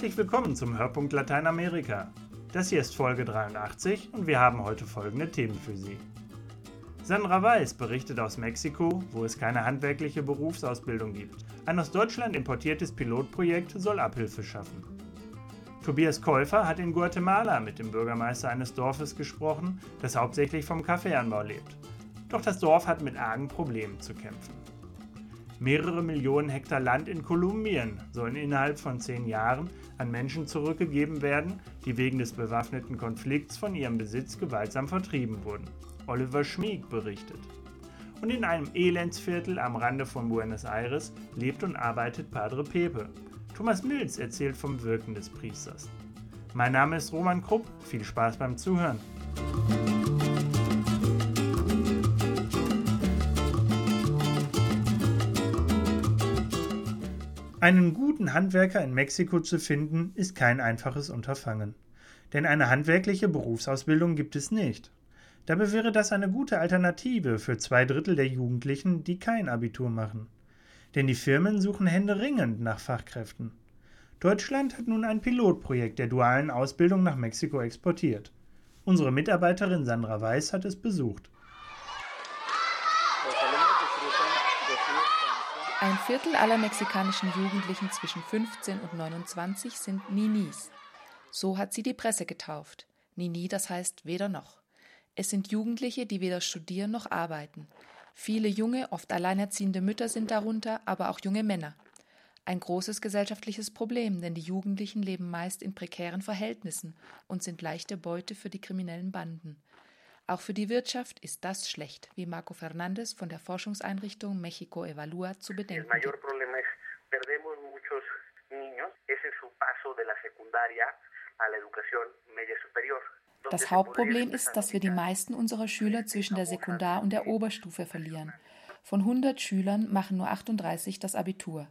Herzlich willkommen zum Hörpunkt Lateinamerika. Das hier ist Folge 83 und wir haben heute folgende Themen für Sie. Sandra Weiß berichtet aus Mexiko, wo es keine handwerkliche Berufsausbildung gibt. Ein aus Deutschland importiertes Pilotprojekt soll Abhilfe schaffen. Tobias Käufer hat in Guatemala mit dem Bürgermeister eines Dorfes gesprochen, das hauptsächlich vom Kaffeeanbau lebt. Doch das Dorf hat mit argen Problemen zu kämpfen. Mehrere Millionen Hektar Land in Kolumbien sollen innerhalb von zehn Jahren an Menschen zurückgegeben werden, die wegen des bewaffneten Konflikts von ihrem Besitz gewaltsam vertrieben wurden. Oliver Schmieg berichtet. Und in einem Elendsviertel am Rande von Buenos Aires lebt und arbeitet Padre Pepe. Thomas Mills erzählt vom Wirken des Priesters. Mein Name ist Roman Krupp, viel Spaß beim Zuhören. Einen guten Handwerker in Mexiko zu finden, ist kein einfaches Unterfangen. Denn eine handwerkliche Berufsausbildung gibt es nicht. Dabei wäre das eine gute Alternative für zwei Drittel der Jugendlichen, die kein Abitur machen. Denn die Firmen suchen händeringend nach Fachkräften. Deutschland hat nun ein Pilotprojekt der dualen Ausbildung nach Mexiko exportiert. Unsere Mitarbeiterin Sandra Weiß hat es besucht. Ein Viertel aller mexikanischen Jugendlichen zwischen 15 und 29 sind Ninis. So hat sie die Presse getauft. Nini, das heißt weder noch. Es sind Jugendliche, die weder studieren noch arbeiten. Viele junge, oft alleinerziehende Mütter sind darunter, aber auch junge Männer. Ein großes gesellschaftliches Problem, denn die Jugendlichen leben meist in prekären Verhältnissen und sind leichte Beute für die kriminellen Banden. Auch für die Wirtschaft ist das schlecht, wie Marco Fernandes von der Forschungseinrichtung Mexico Evalúa zu bedenken gibt. Das Hauptproblem ist, dass wir die meisten unserer Schüler zwischen der Sekundar- und der Oberstufe verlieren. Von 100 Schülern machen nur 38 das Abitur.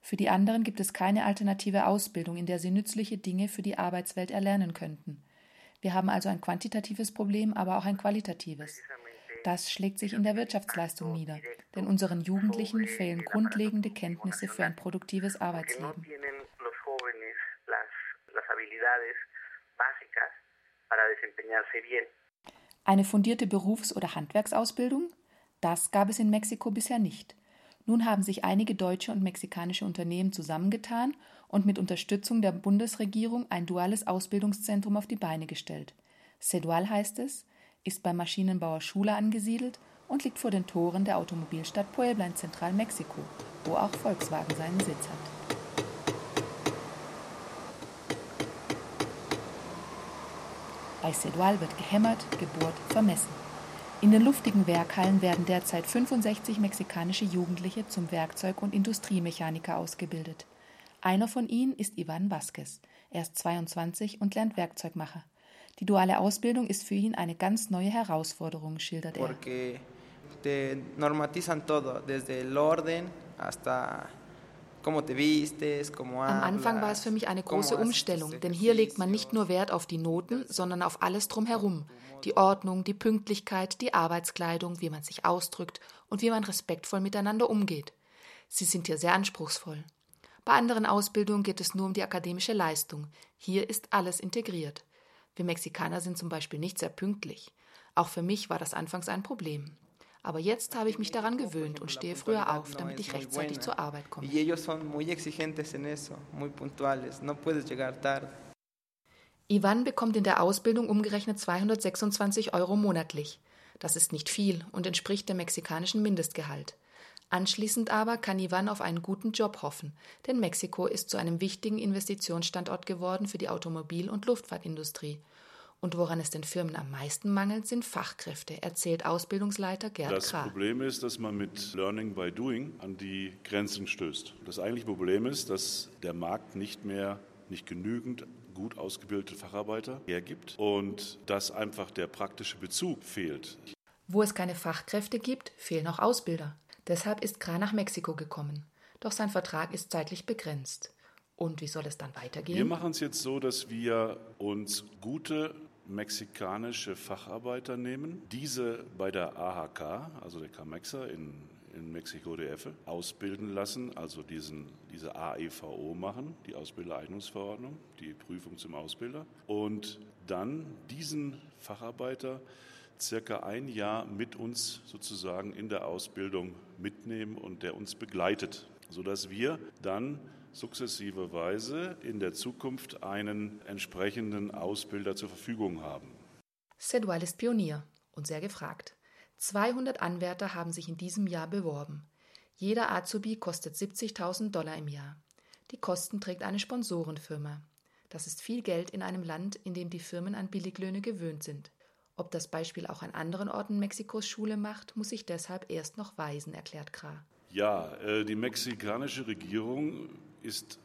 Für die anderen gibt es keine alternative Ausbildung, in der sie nützliche Dinge für die Arbeitswelt erlernen könnten. Wir haben also ein quantitatives Problem, aber auch ein qualitatives. Das schlägt sich in der Wirtschaftsleistung nieder, denn unseren Jugendlichen fehlen grundlegende Kenntnisse für ein produktives Arbeitsleben. Eine fundierte Berufs- oder Handwerksausbildung? Das gab es in Mexiko bisher nicht. Nun haben sich einige deutsche und mexikanische Unternehmen zusammengetan und mit Unterstützung der Bundesregierung ein duales Ausbildungszentrum auf die Beine gestellt. Sedual heißt es, ist beim Maschinenbauer Schule angesiedelt und liegt vor den Toren der Automobilstadt Puebla in Zentralmexiko, wo auch Volkswagen seinen Sitz hat. Bei Sedual wird gehämmert, gebohrt, vermessen. In den luftigen Werkhallen werden derzeit 65 mexikanische Jugendliche zum Werkzeug- und Industriemechaniker ausgebildet. Einer von ihnen ist Ivan Vasquez. Er ist 22 und lernt Werkzeugmacher. Die duale Ausbildung ist für ihn eine ganz neue Herausforderung, schildert er. Porque te normatizan todo, desde el orden hasta am Anfang war es für mich eine große Umstellung, denn hier legt man nicht nur Wert auf die Noten, sondern auf alles drumherum. Die Ordnung, die Pünktlichkeit, die Arbeitskleidung, wie man sich ausdrückt und wie man respektvoll miteinander umgeht. Sie sind hier sehr anspruchsvoll. Bei anderen Ausbildungen geht es nur um die akademische Leistung. Hier ist alles integriert. Wir Mexikaner sind zum Beispiel nicht sehr pünktlich. Auch für mich war das anfangs ein Problem. Aber jetzt habe ich mich daran gewöhnt und stehe früher auf, damit ich rechtzeitig zur Arbeit komme. Ivan bekommt in der Ausbildung umgerechnet 226 Euro monatlich. Das ist nicht viel und entspricht dem mexikanischen Mindestgehalt. Anschließend aber kann Ivan auf einen guten Job hoffen, denn Mexiko ist zu einem wichtigen Investitionsstandort geworden für die Automobil- und Luftfahrtindustrie und woran es den Firmen am meisten mangelt, sind Fachkräfte, erzählt Ausbildungsleiter Gerd Das Krah. Problem ist, dass man mit Learning by Doing an die Grenzen stößt. Das eigentliche Problem ist, dass der Markt nicht mehr nicht genügend gut ausgebildete Facharbeiter hergibt und dass einfach der praktische Bezug fehlt. Wo es keine Fachkräfte gibt, fehlen auch Ausbilder. Deshalb ist Krah nach Mexiko gekommen. Doch sein Vertrag ist zeitlich begrenzt. Und wie soll es dann weitergehen? Wir machen es jetzt so, dass wir uns gute mexikanische Facharbeiter nehmen, diese bei der AHK, also der Camexa in, in Mexiko DF ausbilden lassen, also diesen, diese AEVO machen, die Ausbildereignungsverordnung, die Prüfung zum Ausbilder. Und dann diesen Facharbeiter circa ein Jahr mit uns sozusagen in der Ausbildung mitnehmen und der uns begleitet, sodass wir dann sukzessive Weise in der Zukunft einen entsprechenden Ausbilder zur Verfügung haben. Sedwal ist Pionier und sehr gefragt. 200 Anwärter haben sich in diesem Jahr beworben. Jeder Azubi kostet 70.000 Dollar im Jahr. Die Kosten trägt eine Sponsorenfirma. Das ist viel Geld in einem Land, in dem die Firmen an Billiglöhne gewöhnt sind. Ob das Beispiel auch an anderen Orten Mexikos Schule macht, muss sich deshalb erst noch weisen, erklärt Kra. Ja, äh, die mexikanische Regierung ist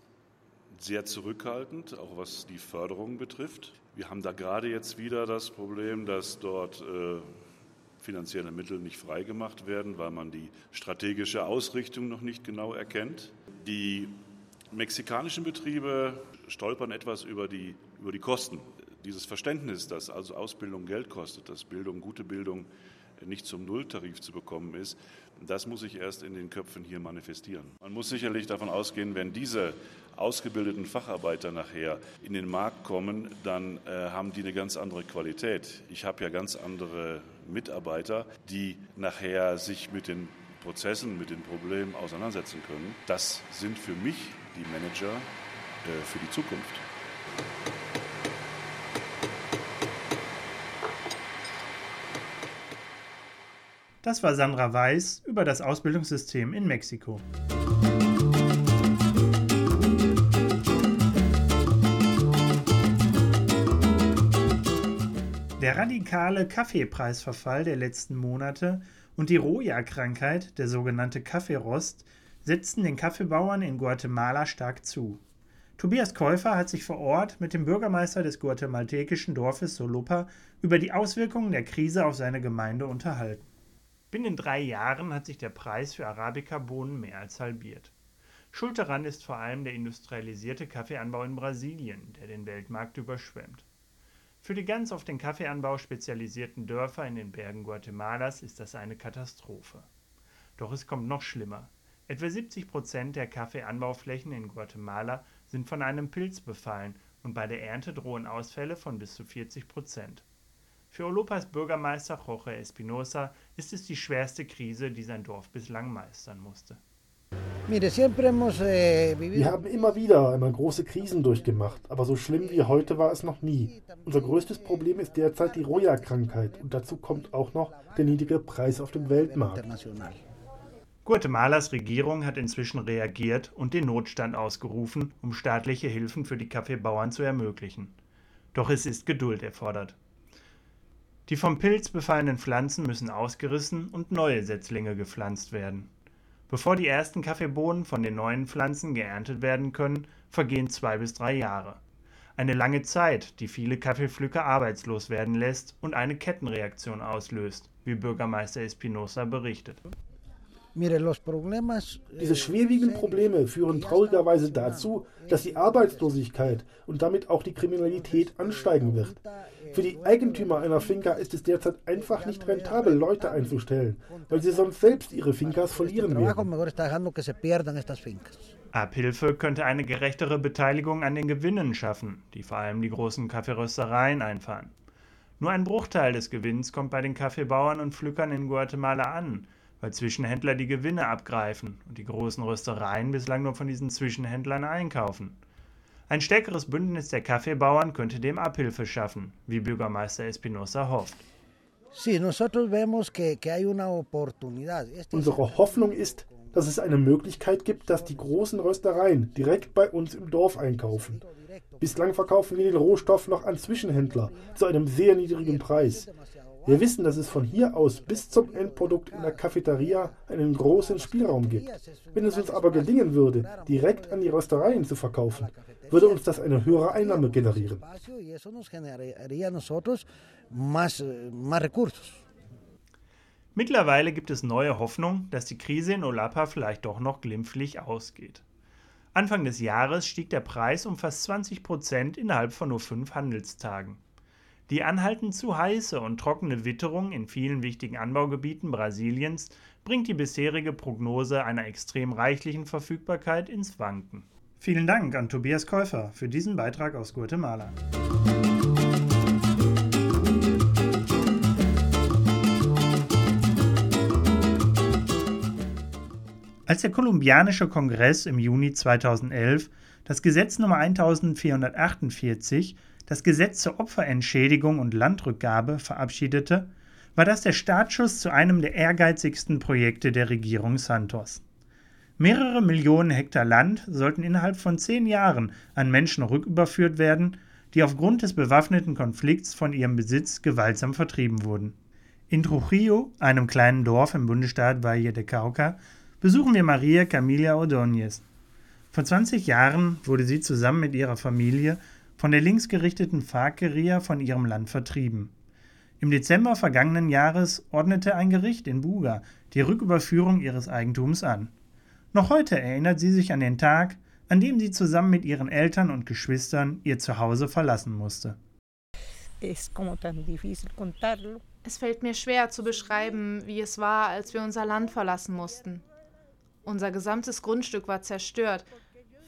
sehr zurückhaltend, auch was die Förderung betrifft. Wir haben da gerade jetzt wieder das Problem, dass dort äh, finanzielle Mittel nicht freigemacht werden, weil man die strategische Ausrichtung noch nicht genau erkennt. Die mexikanischen Betriebe stolpern etwas über die, über die Kosten. Dieses Verständnis, dass also Ausbildung Geld kostet, dass Bildung, gute Bildung nicht zum Nulltarif zu bekommen ist, das muss sich erst in den Köpfen hier manifestieren. Man muss sicherlich davon ausgehen, wenn diese ausgebildeten Facharbeiter nachher in den Markt kommen, dann äh, haben die eine ganz andere Qualität. Ich habe ja ganz andere Mitarbeiter, die nachher sich mit den Prozessen, mit den Problemen auseinandersetzen können. Das sind für mich die Manager äh, für die Zukunft. Das war Sandra Weiß über das Ausbildungssystem in Mexiko. Der radikale Kaffeepreisverfall der letzten Monate und die Roja-Krankheit, der sogenannte Kaffeerost, setzten den Kaffeebauern in Guatemala stark zu. Tobias Käufer hat sich vor Ort mit dem Bürgermeister des guatemaltekischen Dorfes Solopa über die Auswirkungen der Krise auf seine Gemeinde unterhalten. Binnen drei Jahren hat sich der Preis für Arabica-Bohnen mehr als halbiert. Schuld daran ist vor allem der industrialisierte Kaffeeanbau in Brasilien, der den Weltmarkt überschwemmt. Für die ganz auf den Kaffeeanbau spezialisierten Dörfer in den Bergen Guatemalas ist das eine Katastrophe. Doch es kommt noch schlimmer. Etwa 70 Prozent der Kaffeeanbauflächen in Guatemala sind von einem Pilz befallen und bei der Ernte drohen Ausfälle von bis zu 40 Prozent. Für Olopas Bürgermeister Jorge Espinosa ist es die schwerste Krise, die sein Dorf bislang meistern musste. Eh, Wir haben immer wieder einmal große Krisen durchgemacht, aber so schlimm wie heute war es noch nie. Unser größtes Problem ist derzeit die Roja-Krankheit und dazu kommt auch noch der niedrige Preis auf dem Weltmarkt. Guatemalas Regierung hat inzwischen reagiert und den Notstand ausgerufen, um staatliche Hilfen für die Kaffeebauern zu ermöglichen. Doch es ist Geduld erfordert. Die vom Pilz befallenen Pflanzen müssen ausgerissen und neue Setzlinge gepflanzt werden. Bevor die ersten Kaffeebohnen von den neuen Pflanzen geerntet werden können, vergehen zwei bis drei Jahre. Eine lange Zeit, die viele Kaffeepflücker arbeitslos werden lässt und eine Kettenreaktion auslöst, wie Bürgermeister Espinosa berichtet. Diese schwerwiegenden Probleme führen traurigerweise dazu, dass die Arbeitslosigkeit und damit auch die Kriminalität ansteigen wird. Für die Eigentümer einer Finca ist es derzeit einfach nicht rentabel, Leute einzustellen, weil sie sonst selbst ihre Fincas verlieren werden. Abhilfe könnte eine gerechtere Beteiligung an den Gewinnen schaffen, die vor allem die großen Kaffeeröstereien einfahren. Nur ein Bruchteil des Gewinns kommt bei den Kaffeebauern und Pflückern in Guatemala an, weil Zwischenhändler die Gewinne abgreifen und die großen Röstereien bislang nur von diesen Zwischenhändlern einkaufen. Ein stärkeres Bündnis der Kaffeebauern könnte dem Abhilfe schaffen, wie Bürgermeister Espinosa hofft. Unsere Hoffnung ist, dass es eine Möglichkeit gibt, dass die großen Röstereien direkt bei uns im Dorf einkaufen. Bislang verkaufen wir den Rohstoff noch an Zwischenhändler zu einem sehr niedrigen Preis. Wir wissen, dass es von hier aus bis zum Endprodukt in der Cafeteria einen großen Spielraum gibt. Wenn es uns aber gelingen würde, direkt an die Röstereien zu verkaufen, würde uns das eine höhere Einnahme generieren. Mittlerweile gibt es neue Hoffnung, dass die Krise in Olapa vielleicht doch noch glimpflich ausgeht. Anfang des Jahres stieg der Preis um fast 20 Prozent innerhalb von nur fünf Handelstagen. Die anhaltend zu heiße und trockene Witterung in vielen wichtigen Anbaugebieten Brasiliens bringt die bisherige Prognose einer extrem reichlichen Verfügbarkeit ins Wanken. Vielen Dank an Tobias Käufer für diesen Beitrag aus Guatemala. Als der kolumbianische Kongress im Juni 2011 das Gesetz Nummer 1448, das Gesetz zur Opferentschädigung und Landrückgabe, verabschiedete, war das der Startschuss zu einem der ehrgeizigsten Projekte der Regierung Santos. Mehrere Millionen Hektar Land sollten innerhalb von zehn Jahren an Menschen rücküberführt werden, die aufgrund des bewaffneten Konflikts von ihrem Besitz gewaltsam vertrieben wurden. In Trujillo, einem kleinen Dorf im Bundesstaat Valle de Cauca, besuchen wir Maria Camila Ordóñez. Vor 20 Jahren wurde sie zusammen mit ihrer Familie von der linksgerichteten FARC-Guerilla von ihrem Land vertrieben. Im Dezember vergangenen Jahres ordnete ein Gericht in Buga die Rücküberführung ihres Eigentums an. Noch heute erinnert sie sich an den Tag, an dem sie zusammen mit ihren Eltern und Geschwistern ihr Zuhause verlassen musste. Es fällt mir schwer zu beschreiben, wie es war, als wir unser Land verlassen mussten. Unser gesamtes Grundstück war zerstört.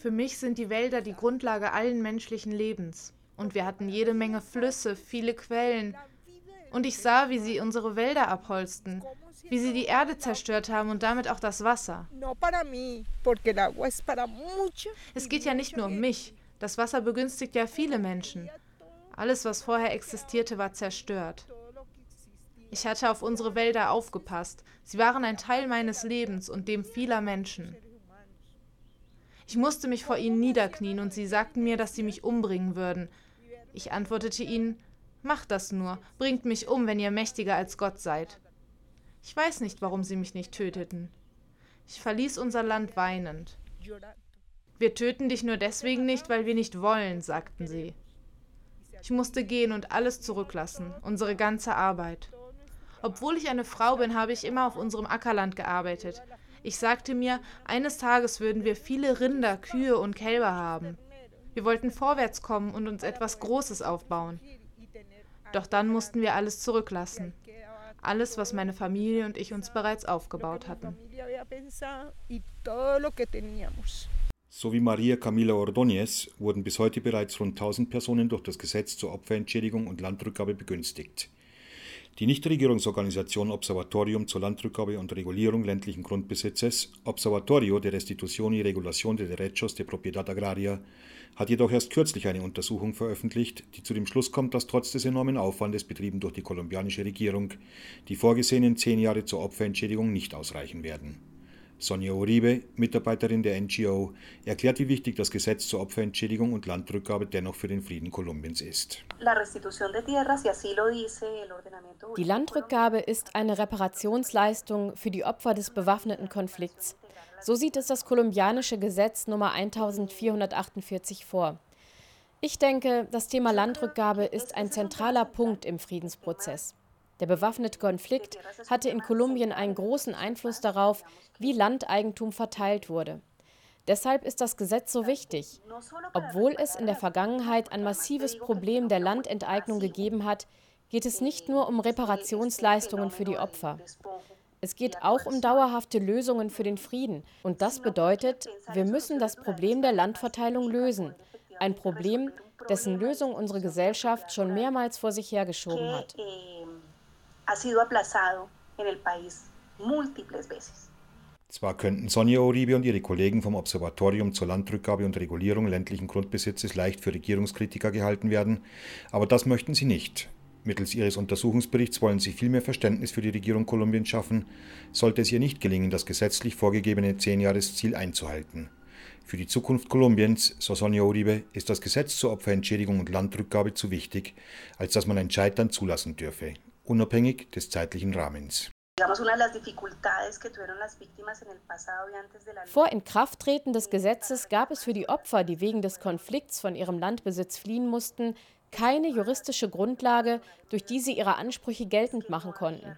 Für mich sind die Wälder die Grundlage allen menschlichen Lebens. Und wir hatten jede Menge Flüsse, viele Quellen. Und ich sah, wie sie unsere Wälder abholzten, wie sie die Erde zerstört haben und damit auch das Wasser. Es geht ja nicht nur um mich. Das Wasser begünstigt ja viele Menschen. Alles, was vorher existierte, war zerstört. Ich hatte auf unsere Wälder aufgepasst. Sie waren ein Teil meines Lebens und dem vieler Menschen. Ich musste mich vor ihnen niederknien und sie sagten mir, dass sie mich umbringen würden. Ich antwortete ihnen, macht das nur, bringt mich um, wenn ihr mächtiger als Gott seid. Ich weiß nicht, warum sie mich nicht töteten. Ich verließ unser Land weinend. Wir töten dich nur deswegen nicht, weil wir nicht wollen, sagten sie. Ich musste gehen und alles zurücklassen, unsere ganze Arbeit. Obwohl ich eine Frau bin, habe ich immer auf unserem Ackerland gearbeitet. Ich sagte mir, eines Tages würden wir viele Rinder, Kühe und Kälber haben. Wir wollten vorwärts kommen und uns etwas Großes aufbauen. Doch dann mussten wir alles zurücklassen. Alles, was meine Familie und ich uns bereits aufgebaut hatten. So wie Maria Camila Ordóñez wurden bis heute bereits rund 1000 Personen durch das Gesetz zur Opferentschädigung und Landrückgabe begünstigt. Die Nichtregierungsorganisation Observatorium zur Landrückgabe und Regulierung ländlichen Grundbesitzes, Observatorio de Restitución y Regulación de Derechos de Propiedad Agraria, hat jedoch erst kürzlich eine Untersuchung veröffentlicht, die zu dem Schluss kommt, dass trotz des enormen Aufwandes betrieben durch die kolumbianische Regierung die vorgesehenen zehn Jahre zur Opferentschädigung nicht ausreichen werden. Sonja Uribe, Mitarbeiterin der NGO, erklärt, wie wichtig das Gesetz zur Opferentschädigung und Landrückgabe dennoch für den Frieden Kolumbiens ist. Die Landrückgabe ist eine Reparationsleistung für die Opfer des bewaffneten Konflikts. So sieht es das kolumbianische Gesetz Nummer 1448 vor. Ich denke, das Thema Landrückgabe ist ein zentraler Punkt im Friedensprozess. Der bewaffnete Konflikt hatte in Kolumbien einen großen Einfluss darauf, wie Landeigentum verteilt wurde. Deshalb ist das Gesetz so wichtig. Obwohl es in der Vergangenheit ein massives Problem der Landenteignung gegeben hat, geht es nicht nur um Reparationsleistungen für die Opfer. Es geht auch um dauerhafte Lösungen für den Frieden. Und das bedeutet, wir müssen das Problem der Landverteilung lösen. Ein Problem, dessen Lösung unsere Gesellschaft schon mehrmals vor sich hergeschoben hat ha sido aplazado en el país múltiples veces. Zwar könnten Sonja Uribe und ihre Kollegen vom Observatorium zur Landrückgabe und Regulierung ländlichen Grundbesitzes leicht für Regierungskritiker gehalten werden, aber das möchten sie nicht. Mittels ihres Untersuchungsberichts wollen sie viel mehr Verständnis für die Regierung Kolumbiens schaffen, sollte es ihr nicht gelingen, das gesetzlich vorgegebene Zehnjahresziel einzuhalten. Für die Zukunft Kolumbiens, so Sonja Uribe, ist das Gesetz zur Opferentschädigung und Landrückgabe zu wichtig, als dass man ein Scheitern zulassen dürfe unabhängig des zeitlichen Rahmens. Vor Inkrafttreten des Gesetzes gab es für die Opfer, die wegen des Konflikts von ihrem Landbesitz fliehen mussten, keine juristische Grundlage, durch die sie ihre Ansprüche geltend machen konnten.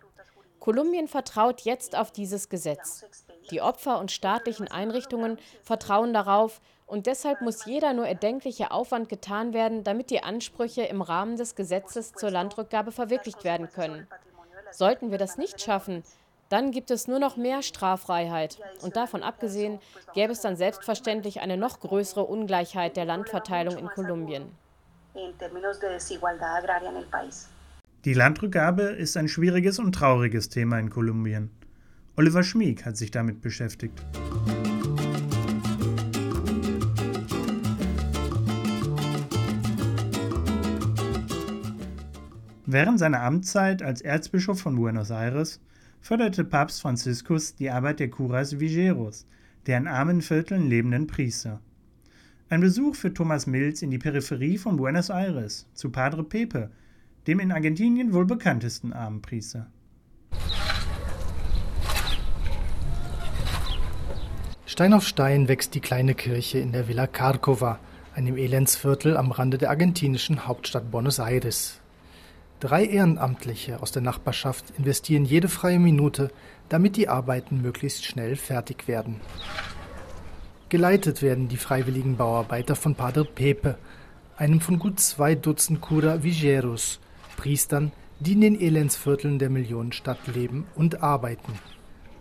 Kolumbien vertraut jetzt auf dieses Gesetz. Die Opfer und staatlichen Einrichtungen vertrauen darauf und deshalb muss jeder nur erdenkliche Aufwand getan werden, damit die Ansprüche im Rahmen des Gesetzes zur Landrückgabe verwirklicht werden können. Sollten wir das nicht schaffen, dann gibt es nur noch mehr Straffreiheit. Und davon abgesehen gäbe es dann selbstverständlich eine noch größere Ungleichheit der Landverteilung in Kolumbien. Die Landrückgabe ist ein schwieriges und trauriges Thema in Kolumbien. Oliver Schmieg hat sich damit beschäftigt. Während seiner Amtszeit als Erzbischof von Buenos Aires förderte Papst Franziskus die Arbeit der Curas Vigeros, der in armen Vierteln lebenden Priester. Ein Besuch für Thomas Mills in die Peripherie von Buenos Aires, zu Padre Pepe, dem in Argentinien wohl bekanntesten armen Priester. Stein auf Stein wächst die kleine Kirche in der Villa Carcova, einem Elendsviertel am Rande der argentinischen Hauptstadt Buenos Aires. Drei Ehrenamtliche aus der Nachbarschaft investieren jede freie Minute, damit die Arbeiten möglichst schnell fertig werden. Geleitet werden die freiwilligen Bauarbeiter von Padre Pepe, einem von gut zwei Dutzend Cura Vigeros, Priestern, die in den Elendsvierteln der Millionenstadt leben und arbeiten.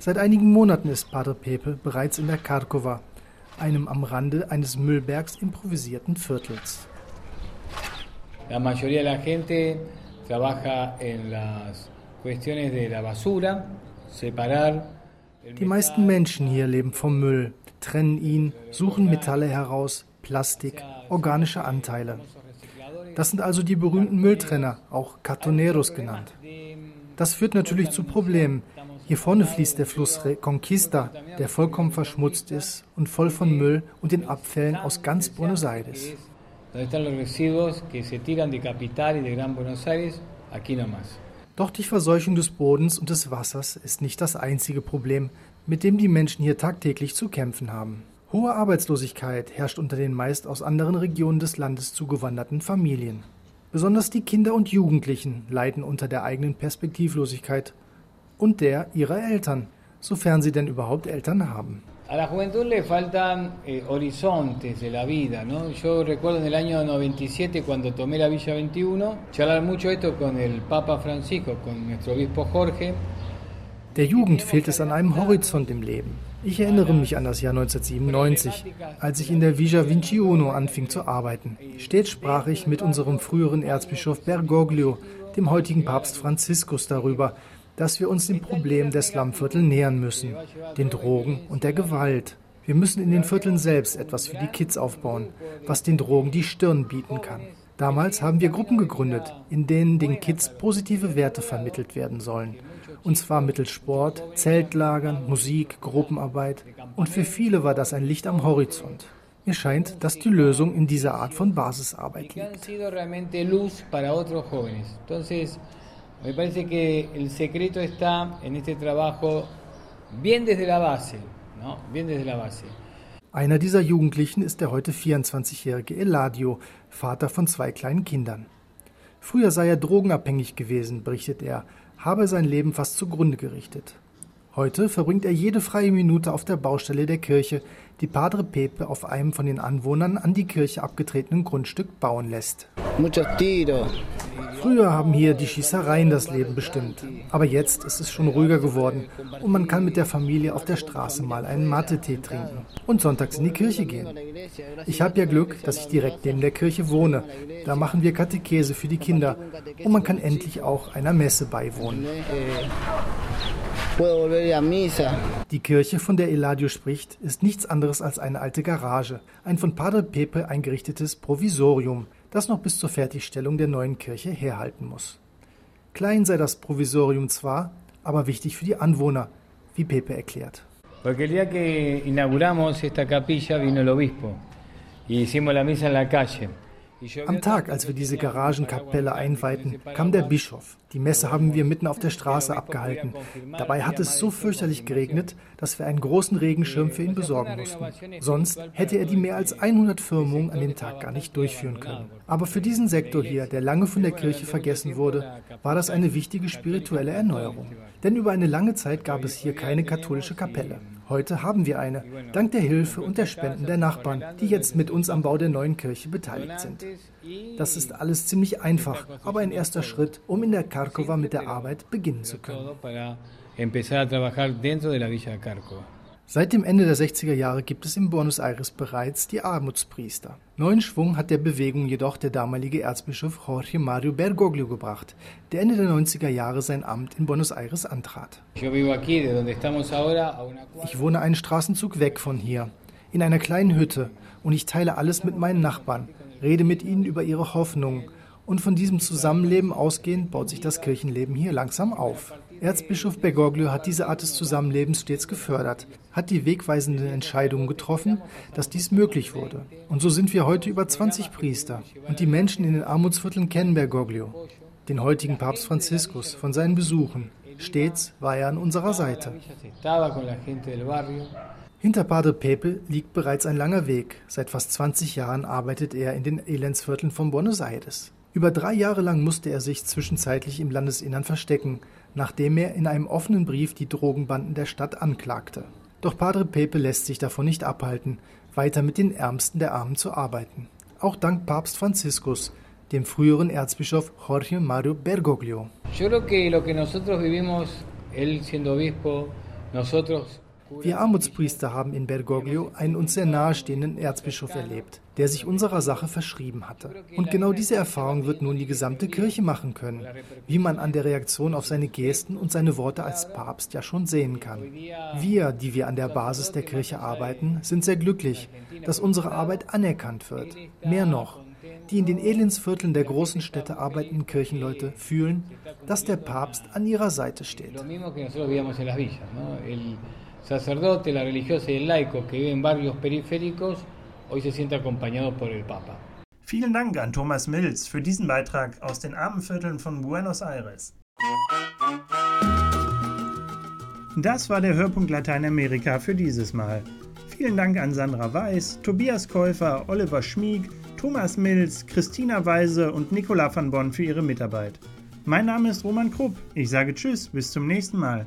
Seit einigen Monaten ist Padre Pepe bereits in der Karkova, einem am Rande eines Müllbergs improvisierten Viertels. La mayoría de la gente trabaja en las cuestiones de la basura, separar. Die meisten Menschen hier leben vom Müll, trennen ihn, suchen Metalle heraus, Plastik, organische Anteile. Das sind also die berühmten Mülltrenner, auch Cartoneros genannt. Das führt natürlich zu Problemen. Hier vorne fließt der Fluss Reconquista, der vollkommen verschmutzt ist und voll von Müll und den Abfällen aus ganz Buenos Aires donde están los residuos que se tiran de Capital y de Gran Buenos Aires, aquí nomás. Doch die Verseuchung des Bodens und des Wassers ist nicht das einzige Problem, mit dem die Menschen hier tagtäglich zu kämpfen haben. Hohe Arbeitslosigkeit herrscht unter den meist aus anderen Regionen des Landes zugewanderten Familien. Besonders die Kinder und Jugendlichen leiden unter der eigenen Perspektivlosigkeit und der ihrer Eltern, sofern sie denn überhaupt Eltern haben. A la juventud le faltan eh, horizontes de la vida, ¿no? Yo recuerdo en el año 97 cuando tomé la Villa 21, charlar mucho esto con el Papa Francisco, con nuestro obispo Jorge. Der Jugend fehlt es an einem Horizont im Leben. Ich erinnere mich an das Jahr 1997, als ich in der Villa 21 anfing zu arbeiten. Stets sprach ich mit unserem früheren Erzbischof Bergoglio, dem heutigen Papst Franziskus, darüber, dass wir uns dem Problem der Slumviertel nähern müssen, den Drogen und der Gewalt. Wir müssen in den Vierteln selbst etwas für die Kids aufbauen, was den Drogen die Stirn bieten kann. Damals haben wir Gruppen gegründet, in denen den Kids positive Werte vermittelt werden sollen. Und zwar mittels Sport, Zeltlagern, Musik, Gruppenarbeit. Und für viele war das ein Licht am Horizont. Mir scheint, dass die Lösung in dieser Art von Basisarbeit liegt. Me parece que el secreto está en este trabajo bien desde la base, ¿no? Bien desde la base. Einer dieser Jugendlichen ist der heute 24-jährige Eladio, Vater von zwei kleinen Kindern. Früher sei er drogenabhängig gewesen, berichtet er, habe sein Leben fast zugrunde gerichtet. Heute verbringt er jede freie Minute auf der Baustelle der Kirche, die Padre Pepe auf einem von den Anwohnern an die Kirche abgetretenen Grundstück bauen lässt. Früher haben hier die Schießereien das Leben bestimmt, aber jetzt ist es schon ruhiger geworden und man kann mit der Familie auf der Straße mal einen Mate-Tee trinken und sonntags in die Kirche gehen. Ich habe ja Glück, dass ich direkt neben der Kirche wohne. Da machen wir Katechese für die Kinder und man kann endlich auch einer Messe beiwohnen. Die Kirche, von der Eladio spricht, ist nichts anderes als eine alte Garage, ein von Padre Pepe eingerichtetes Provisorium, das noch bis zur Fertigstellung der neuen Kirche herhalten muss. Klein sei das Provisorium zwar, aber wichtig für die Anwohner, wie Pepe erklärt. Porque el día que inauguramos esta capilla vino el obispo y hicimos la misa en la calle. Am Tag, als wir diese Garagenkapelle einweihten, kam der Bischof. Die Messe haben wir mitten auf der Straße abgehalten. Dabei hat es so fürchterlich geregnet, dass wir einen großen Regenschirm für ihn besorgen mussten. Sonst hätte er die mehr als 100 Firmungen an dem Tag gar nicht durchführen können. Aber für diesen Sektor hier, der lange von der Kirche vergessen wurde, war das eine wichtige spirituelle Erneuerung. Denn über eine lange Zeit gab es hier keine katholische Kapelle. Heute haben wir eine, dank der Hilfe und der Spenden der Nachbarn, die jetzt mit uns am Bau der neuen Kirche beteiligt sind. Das ist alles ziemlich einfach, aber ein erster Schritt, um in der Karkova mit der Arbeit beginnen zu können. Seit dem Ende der 60er Jahre gibt es in Buenos Aires bereits die Armutspriester. Neuen Schwung hat der Bewegung jedoch der damalige Erzbischof Jorge Mario Bergoglio gebracht, der Ende der 90er Jahre sein Amt in Buenos Aires antrat. Ich wohne einen Straßenzug weg von hier, in einer kleinen Hütte, und ich teile alles mit meinen Nachbarn, rede mit ihnen über ihre Hoffnungen, und von diesem Zusammenleben ausgehend baut sich das Kirchenleben hier langsam auf. Erzbischof Bergoglio hat diese Art des Zusammenlebens stets gefördert, hat die wegweisenden Entscheidungen getroffen, dass dies möglich wurde. Und so sind wir heute über 20 Priester. Und die Menschen in den Armutsvierteln kennen Bergoglio, den heutigen Papst Franziskus, von seinen Besuchen. Stets war er an unserer Seite. Hinter Padre Pepe liegt bereits ein langer Weg. Seit fast 20 Jahren arbeitet er in den Elendsvierteln von Buenos Aires. Über drei Jahre lang musste er sich zwischenzeitlich im Landesinnern verstecken, nachdem er in einem offenen Brief die Drogenbanden der Stadt anklagte. Doch Padre Pepe lässt sich davon nicht abhalten, weiter mit den Ärmsten der Armen zu arbeiten. Auch dank Papst Franziskus, dem früheren Erzbischof Jorge Mario Bergoglio. Yo creo que lo que nosotros vivimos, él siendo obispo, wir Armutspriester haben in Bergoglio einen uns sehr nahestehenden Erzbischof erlebt, der sich unserer Sache verschrieben hatte. Und genau diese Erfahrung wird nun die gesamte Kirche machen können, wie man an der Reaktion auf seine Gesten und seine Worte als Papst ja schon sehen kann. Wir, die wir an der Basis der Kirche arbeiten, sind sehr glücklich, dass unsere Arbeit anerkannt wird. Mehr noch, die in den Elendsvierteln der großen Städte arbeitenden Kirchenleute fühlen, dass der Papst an ihrer Seite steht sacerdote, la religiosa y el laico que vive en barrios periféricos hoy se siente acompañado por el Papa. Vielen Dank an Thomas Mills für diesen Beitrag aus den Armenvierteln von Buenos Aires. Das war der Hörpunkt Lateinamerika für dieses Mal. Vielen Dank an Sandra Weiß, Tobias Käufer, Oliver Schmieg, Thomas Mills, Christina Weise und Nicola van Bonn für ihre Mitarbeit. Mein Name ist Roman Krupp. Ich sage Tschüss, bis zum nächsten Mal.